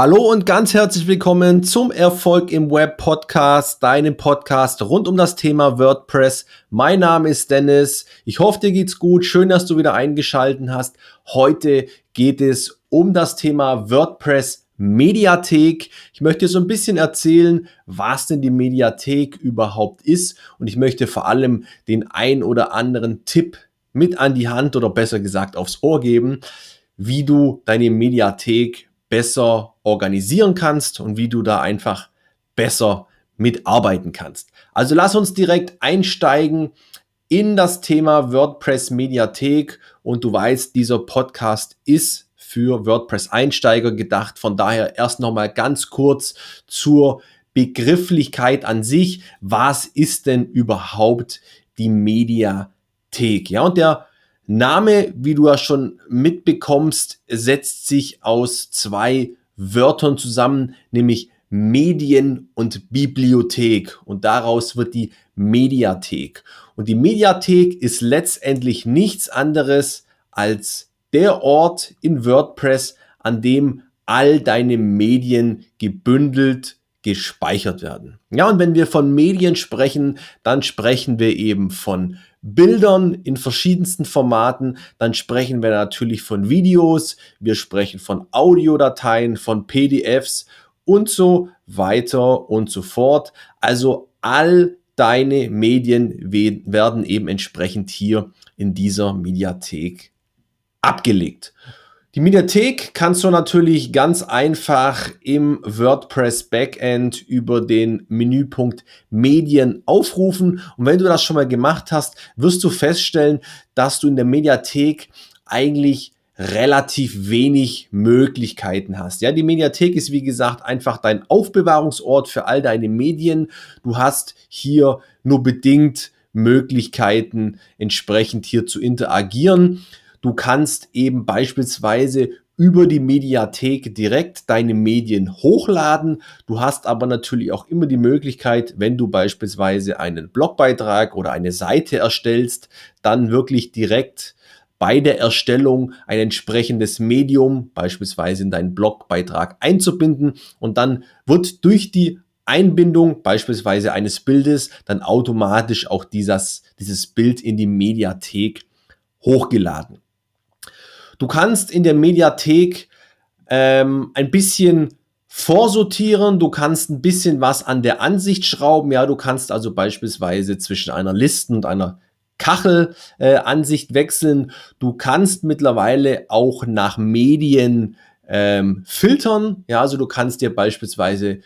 Hallo und ganz herzlich willkommen zum Erfolg im Web Podcast, deinem Podcast rund um das Thema WordPress. Mein Name ist Dennis. Ich hoffe, dir geht's gut. Schön, dass du wieder eingeschalten hast. Heute geht es um das Thema WordPress Mediathek. Ich möchte so ein bisschen erzählen, was denn die Mediathek überhaupt ist und ich möchte vor allem den ein oder anderen Tipp mit an die Hand oder besser gesagt aufs Ohr geben, wie du deine Mediathek besser organisieren kannst und wie du da einfach besser mitarbeiten kannst. Also lass uns direkt einsteigen in das Thema WordPress Mediathek und du weißt, dieser Podcast ist für WordPress Einsteiger gedacht. Von daher erst noch mal ganz kurz zur Begrifflichkeit an sich. Was ist denn überhaupt die Mediathek? Ja, und der Name, wie du ja schon mitbekommst, setzt sich aus zwei Wörtern zusammen, nämlich Medien und Bibliothek. Und daraus wird die Mediathek. Und die Mediathek ist letztendlich nichts anderes als der Ort in WordPress, an dem all deine Medien gebündelt gespeichert werden. Ja, und wenn wir von Medien sprechen, dann sprechen wir eben von Bildern in verschiedensten Formaten, dann sprechen wir natürlich von Videos, wir sprechen von Audiodateien, von PDFs und so weiter und so fort. Also all deine Medien werden eben entsprechend hier in dieser Mediathek abgelegt. Die Mediathek kannst du natürlich ganz einfach im WordPress Backend über den Menüpunkt Medien aufrufen. Und wenn du das schon mal gemacht hast, wirst du feststellen, dass du in der Mediathek eigentlich relativ wenig Möglichkeiten hast. Ja, die Mediathek ist wie gesagt einfach dein Aufbewahrungsort für all deine Medien. Du hast hier nur bedingt Möglichkeiten entsprechend hier zu interagieren. Du kannst eben beispielsweise über die Mediathek direkt deine Medien hochladen. Du hast aber natürlich auch immer die Möglichkeit, wenn du beispielsweise einen Blogbeitrag oder eine Seite erstellst, dann wirklich direkt bei der Erstellung ein entsprechendes Medium, beispielsweise in deinen Blogbeitrag einzubinden und dann wird durch die Einbindung beispielsweise eines Bildes dann automatisch auch dieses, dieses Bild in die Mediathek hochgeladen. Du kannst in der Mediathek ähm, ein bisschen vorsortieren, du kannst ein bisschen was an der Ansicht schrauben. Ja, du kannst also beispielsweise zwischen einer Listen- und einer Kachelansicht äh, wechseln. Du kannst mittlerweile auch nach Medien ähm, filtern. Ja, also du kannst dir beispielsweise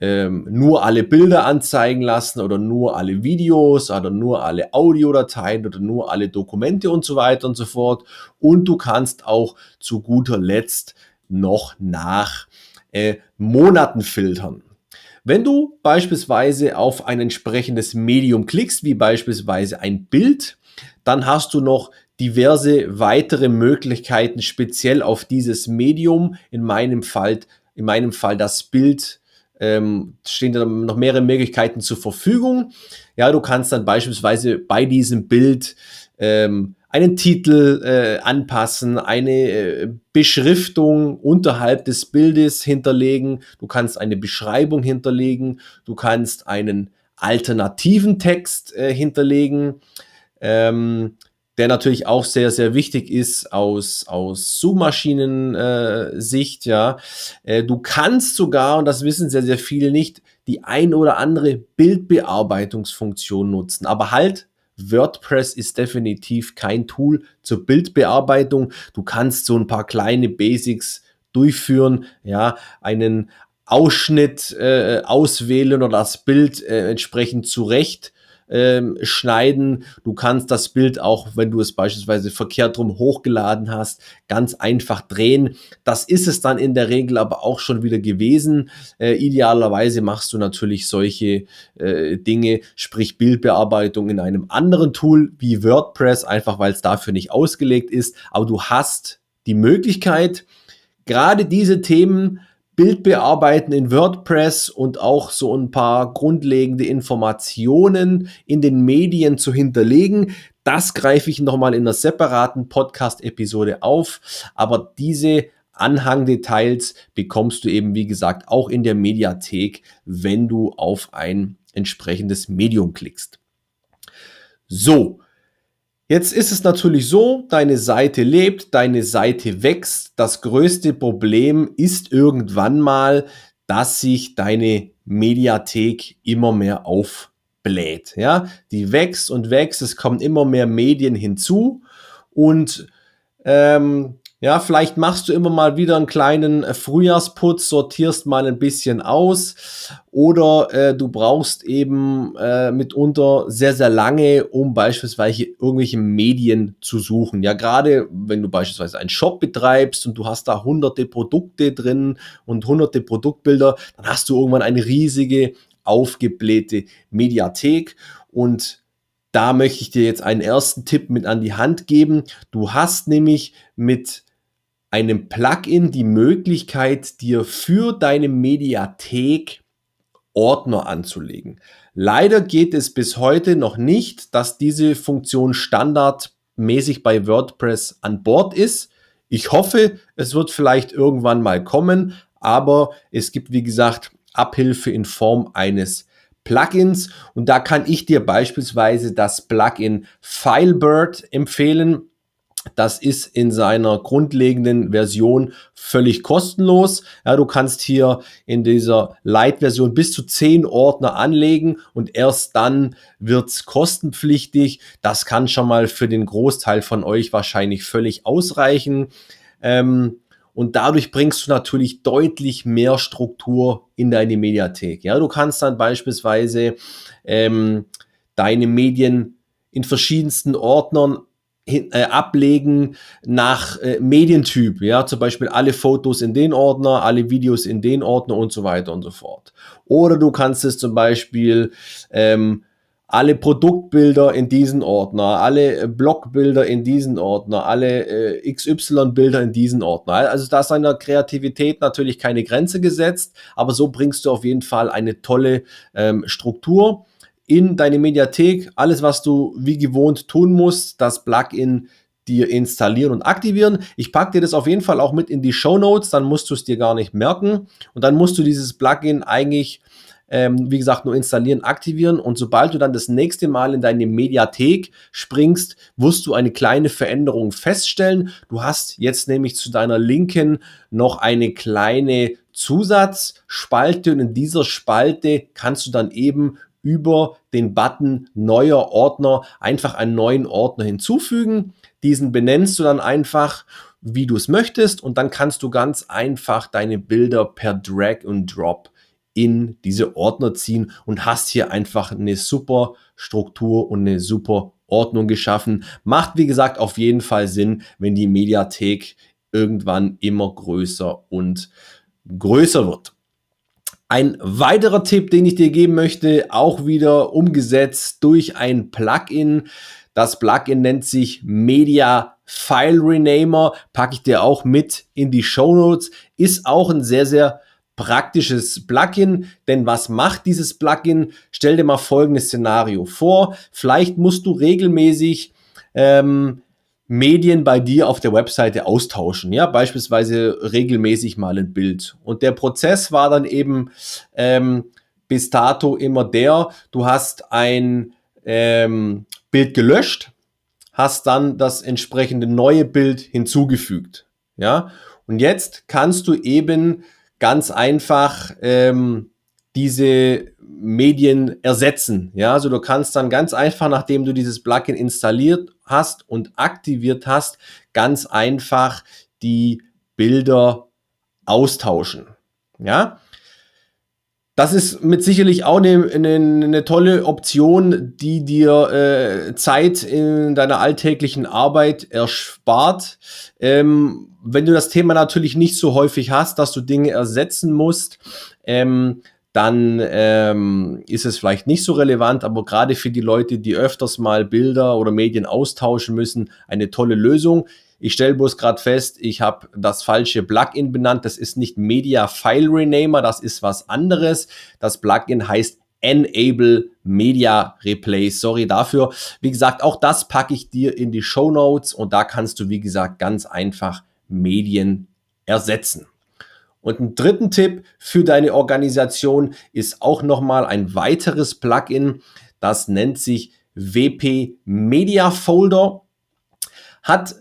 ähm, nur alle Bilder anzeigen lassen oder nur alle Videos oder nur alle Audiodateien oder nur alle Dokumente und so weiter und so fort. Und du kannst auch zu guter Letzt noch nach äh, Monaten filtern. Wenn du beispielsweise auf ein entsprechendes Medium klickst, wie beispielsweise ein Bild, dann hast du noch diverse weitere Möglichkeiten speziell auf dieses Medium. In meinem Fall, in meinem Fall das Bild ähm, stehen dann noch mehrere Möglichkeiten zur Verfügung. Ja, du kannst dann beispielsweise bei diesem Bild ähm, einen Titel äh, anpassen, eine äh, Beschriftung unterhalb des Bildes hinterlegen, du kannst eine Beschreibung hinterlegen, du kannst einen alternativen Text äh, hinterlegen. Ähm, der natürlich auch sehr, sehr wichtig ist aus, aus Suchmaschinen-Sicht, äh, ja. Äh, du kannst sogar, und das wissen sehr, sehr viele nicht, die ein oder andere Bildbearbeitungsfunktion nutzen. Aber halt, WordPress ist definitiv kein Tool zur Bildbearbeitung. Du kannst so ein paar kleine Basics durchführen, ja, einen Ausschnitt äh, auswählen oder das Bild äh, entsprechend zurecht ähm, schneiden. Du kannst das Bild auch, wenn du es beispielsweise verkehrt rum hochgeladen hast, ganz einfach drehen. Das ist es dann in der Regel aber auch schon wieder gewesen. Äh, idealerweise machst du natürlich solche äh, Dinge, sprich Bildbearbeitung in einem anderen Tool wie WordPress, einfach weil es dafür nicht ausgelegt ist. Aber du hast die Möglichkeit, gerade diese Themen Bild bearbeiten in WordPress und auch so ein paar grundlegende Informationen in den Medien zu hinterlegen. Das greife ich nochmal in einer separaten Podcast-Episode auf. Aber diese Anhangdetails bekommst du eben, wie gesagt, auch in der Mediathek, wenn du auf ein entsprechendes Medium klickst. So, Jetzt ist es natürlich so, deine Seite lebt, deine Seite wächst. Das größte Problem ist irgendwann mal, dass sich deine Mediathek immer mehr aufbläht. Ja, die wächst und wächst. Es kommen immer mehr Medien hinzu und ähm, ja, vielleicht machst du immer mal wieder einen kleinen äh, Frühjahrsputz, sortierst mal ein bisschen aus oder äh, du brauchst eben äh, mitunter sehr, sehr lange, um beispielsweise irgendwelche Medien zu suchen. Ja, gerade wenn du beispielsweise einen Shop betreibst und du hast da hunderte Produkte drin und hunderte Produktbilder, dann hast du irgendwann eine riesige aufgeblähte Mediathek und da möchte ich dir jetzt einen ersten Tipp mit an die Hand geben. Du hast nämlich mit einem Plugin die Möglichkeit, dir für deine Mediathek Ordner anzulegen. Leider geht es bis heute noch nicht, dass diese Funktion standardmäßig bei WordPress an Bord ist. Ich hoffe, es wird vielleicht irgendwann mal kommen, aber es gibt, wie gesagt, Abhilfe in Form eines Plugins und da kann ich dir beispielsweise das Plugin Filebird empfehlen. Das ist in seiner grundlegenden Version völlig kostenlos. Ja, du kannst hier in dieser Light-Version bis zu zehn Ordner anlegen und erst dann wird's kostenpflichtig. Das kann schon mal für den Großteil von euch wahrscheinlich völlig ausreichen. Ähm, und dadurch bringst du natürlich deutlich mehr Struktur in deine Mediathek. Ja, du kannst dann beispielsweise ähm, deine Medien in verschiedensten Ordnern hin, äh, ablegen nach äh, Medientyp, ja, zum Beispiel alle Fotos in den Ordner, alle Videos in den Ordner und so weiter und so fort. Oder du kannst es zum Beispiel ähm, alle Produktbilder in diesen Ordner, alle äh, Blogbilder in diesen Ordner, alle äh, XY-Bilder in diesen Ordner. Also da ist deiner Kreativität natürlich keine Grenze gesetzt, aber so bringst du auf jeden Fall eine tolle ähm, Struktur in deine Mediathek. Alles, was du wie gewohnt tun musst, das Plugin dir installieren und aktivieren. Ich packe dir das auf jeden Fall auch mit in die Show Notes, dann musst du es dir gar nicht merken und dann musst du dieses Plugin eigentlich, ähm, wie gesagt, nur installieren, aktivieren und sobald du dann das nächste Mal in deine Mediathek springst, wirst du eine kleine Veränderung feststellen. Du hast jetzt nämlich zu deiner Linken noch eine kleine Zusatzspalte und in dieser Spalte kannst du dann eben über den Button neuer Ordner einfach einen neuen Ordner hinzufügen. Diesen benennst du dann einfach, wie du es möchtest und dann kannst du ganz einfach deine Bilder per Drag und Drop in diese Ordner ziehen und hast hier einfach eine super Struktur und eine super Ordnung geschaffen. Macht, wie gesagt, auf jeden Fall Sinn, wenn die Mediathek irgendwann immer größer und größer wird. Ein weiterer Tipp, den ich dir geben möchte, auch wieder umgesetzt durch ein Plugin. Das Plugin nennt sich Media File Renamer, packe ich dir auch mit in die Show Notes. Ist auch ein sehr, sehr praktisches Plugin, denn was macht dieses Plugin? Stell dir mal folgendes Szenario vor. Vielleicht musst du regelmäßig ähm, Medien bei dir auf der Webseite austauschen. Ja, beispielsweise regelmäßig mal ein Bild. Und der Prozess war dann eben ähm, bis dato immer der, du hast ein ähm, Bild gelöscht, hast dann das entsprechende neue Bild hinzugefügt. Ja, und jetzt kannst du eben ganz einfach ähm, diese Medien ersetzen. Ja, also du kannst dann ganz einfach, nachdem du dieses Plugin installiert hast und aktiviert hast, ganz einfach die Bilder austauschen. Ja, das ist mit sicherlich auch eine, eine, eine tolle Option, die dir äh, Zeit in deiner alltäglichen Arbeit erspart. Ähm, wenn du das Thema natürlich nicht so häufig hast, dass du Dinge ersetzen musst, ähm, dann ähm, ist es vielleicht nicht so relevant, aber gerade für die Leute, die öfters mal Bilder oder Medien austauschen müssen, eine tolle Lösung. Ich stelle bloß gerade fest, ich habe das falsche Plugin benannt. Das ist nicht Media File Renamer, das ist was anderes. Das Plugin heißt Enable Media Replay. Sorry dafür. Wie gesagt, auch das packe ich dir in die Show Notes und da kannst du, wie gesagt, ganz einfach Medien ersetzen. Und ein dritten Tipp für deine Organisation ist auch nochmal ein weiteres Plugin, das nennt sich WP Media Folder. Hat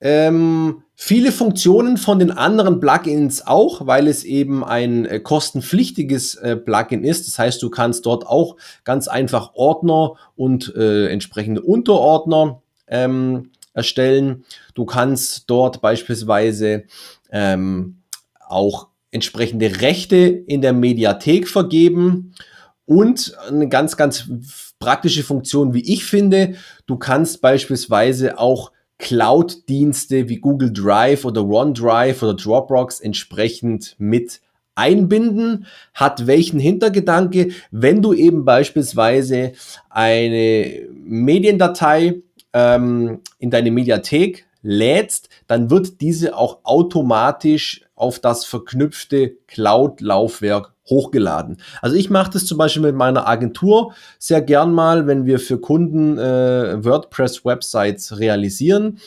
ähm, viele Funktionen von den anderen Plugins auch, weil es eben ein äh, kostenpflichtiges äh, Plugin ist. Das heißt, du kannst dort auch ganz einfach Ordner und äh, entsprechende Unterordner ähm, erstellen. Du kannst dort beispielsweise ähm, auch entsprechende Rechte in der Mediathek vergeben und eine ganz, ganz praktische Funktion, wie ich finde, du kannst beispielsweise auch Cloud-Dienste wie Google Drive oder OneDrive oder Dropbox entsprechend mit einbinden, hat welchen Hintergedanke, wenn du eben beispielsweise eine Mediendatei ähm, in deine Mediathek lädst, dann wird diese auch automatisch auf das verknüpfte Cloud-Laufwerk hochgeladen. Also ich mache das zum Beispiel mit meiner Agentur sehr gern mal, wenn wir für Kunden äh, WordPress-Websites realisieren,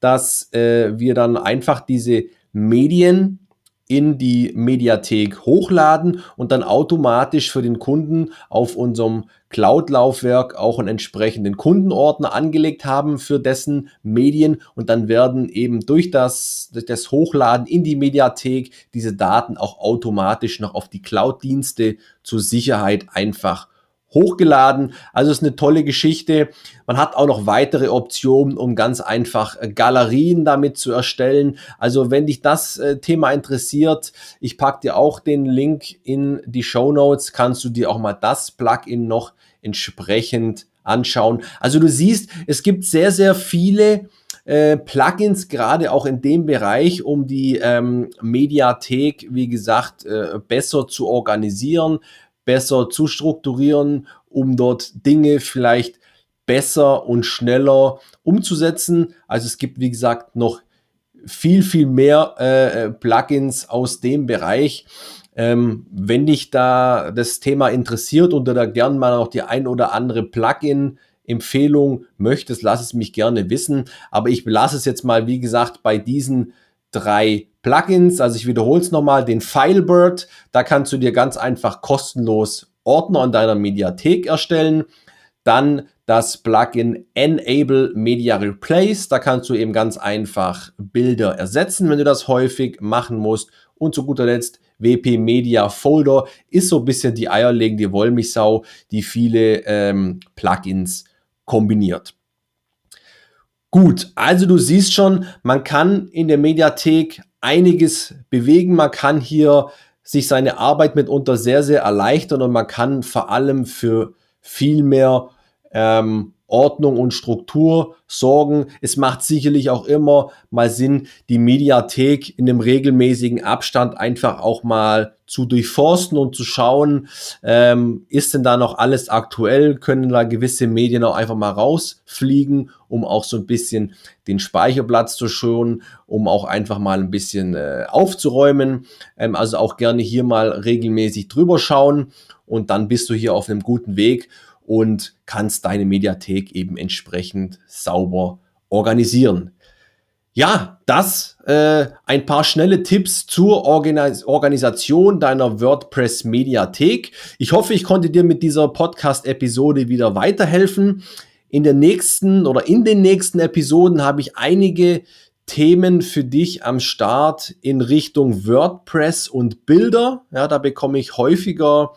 dass äh, wir dann einfach diese Medien in die Mediathek hochladen und dann automatisch für den Kunden auf unserem Cloud-Laufwerk auch einen entsprechenden Kundenordner angelegt haben für dessen Medien. Und dann werden eben durch das, durch das Hochladen in die Mediathek diese Daten auch automatisch noch auf die Cloud-Dienste zur Sicherheit einfach hochgeladen. Also ist eine tolle Geschichte. Man hat auch noch weitere Optionen, um ganz einfach äh, Galerien damit zu erstellen. Also wenn dich das äh, Thema interessiert, ich packe dir auch den Link in die Show Notes, kannst du dir auch mal das Plugin noch entsprechend anschauen. Also du siehst, es gibt sehr, sehr viele äh, Plugins, gerade auch in dem Bereich, um die ähm, Mediathek, wie gesagt, äh, besser zu organisieren, besser zu strukturieren, um dort Dinge vielleicht besser und schneller umzusetzen. Also es gibt, wie gesagt, noch viel, viel mehr äh, Plugins aus dem Bereich. Ähm, wenn dich da das Thema interessiert und du da gern mal noch die ein oder andere Plugin Empfehlung möchtest, lass es mich gerne wissen. Aber ich belasse es jetzt mal, wie gesagt, bei diesen drei Plugins. Also ich wiederhole es nochmal, den Filebird, da kannst du dir ganz einfach kostenlos Ordner in deiner Mediathek erstellen. Dann das Plugin Enable Media Replace, da kannst du eben ganz einfach Bilder ersetzen, wenn du das häufig machen musst. Und zu guter Letzt WP Media Folder ist so ein bisschen die eierlegende Wollmilchsau, die viele ähm, Plugins kombiniert. Gut, also du siehst schon, man kann in der Mediathek einiges bewegen. Man kann hier sich seine Arbeit mitunter sehr, sehr erleichtern und man kann vor allem für viel mehr ähm, Ordnung und Struktur sorgen. Es macht sicherlich auch immer mal Sinn, die Mediathek in einem regelmäßigen Abstand einfach auch mal zu durchforsten und zu schauen, ähm, ist denn da noch alles aktuell? Können da gewisse Medien auch einfach mal rausfliegen, um auch so ein bisschen den Speicherplatz zu schonen, um auch einfach mal ein bisschen äh, aufzuräumen. Ähm, also auch gerne hier mal regelmäßig drüber schauen und dann bist du hier auf einem guten Weg und kannst deine Mediathek eben entsprechend sauber organisieren. Ja, das äh, ein paar schnelle Tipps zur Organis Organisation deiner WordPress Mediathek. Ich hoffe, ich konnte dir mit dieser Podcast-Episode wieder weiterhelfen. In der nächsten oder in den nächsten Episoden habe ich einige Themen für dich am Start in Richtung WordPress und Bilder. Ja, da bekomme ich häufiger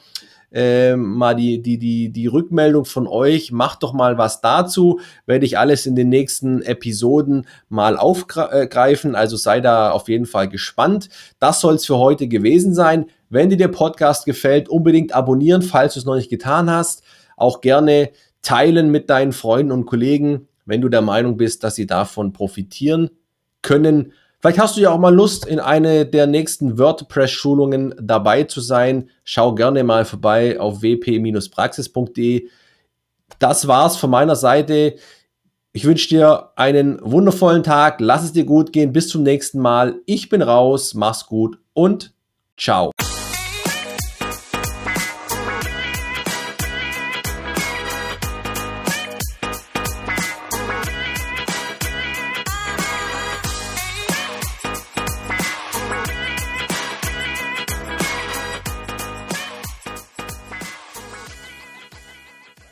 äh, mal die, die, die, die Rückmeldung von euch. Macht doch mal was dazu. Werde ich alles in den nächsten Episoden mal aufgreifen. Also sei da auf jeden Fall gespannt. Das soll es für heute gewesen sein. Wenn dir der Podcast gefällt, unbedingt abonnieren, falls du es noch nicht getan hast. Auch gerne teilen mit deinen Freunden und Kollegen, wenn du der Meinung bist, dass sie davon profitieren können. Vielleicht hast du ja auch mal Lust, in eine der nächsten WordPress-Schulungen dabei zu sein. Schau gerne mal vorbei auf wp-praxis.de. Das war's von meiner Seite. Ich wünsche dir einen wundervollen Tag. Lass es dir gut gehen. Bis zum nächsten Mal. Ich bin raus. Mach's gut und ciao.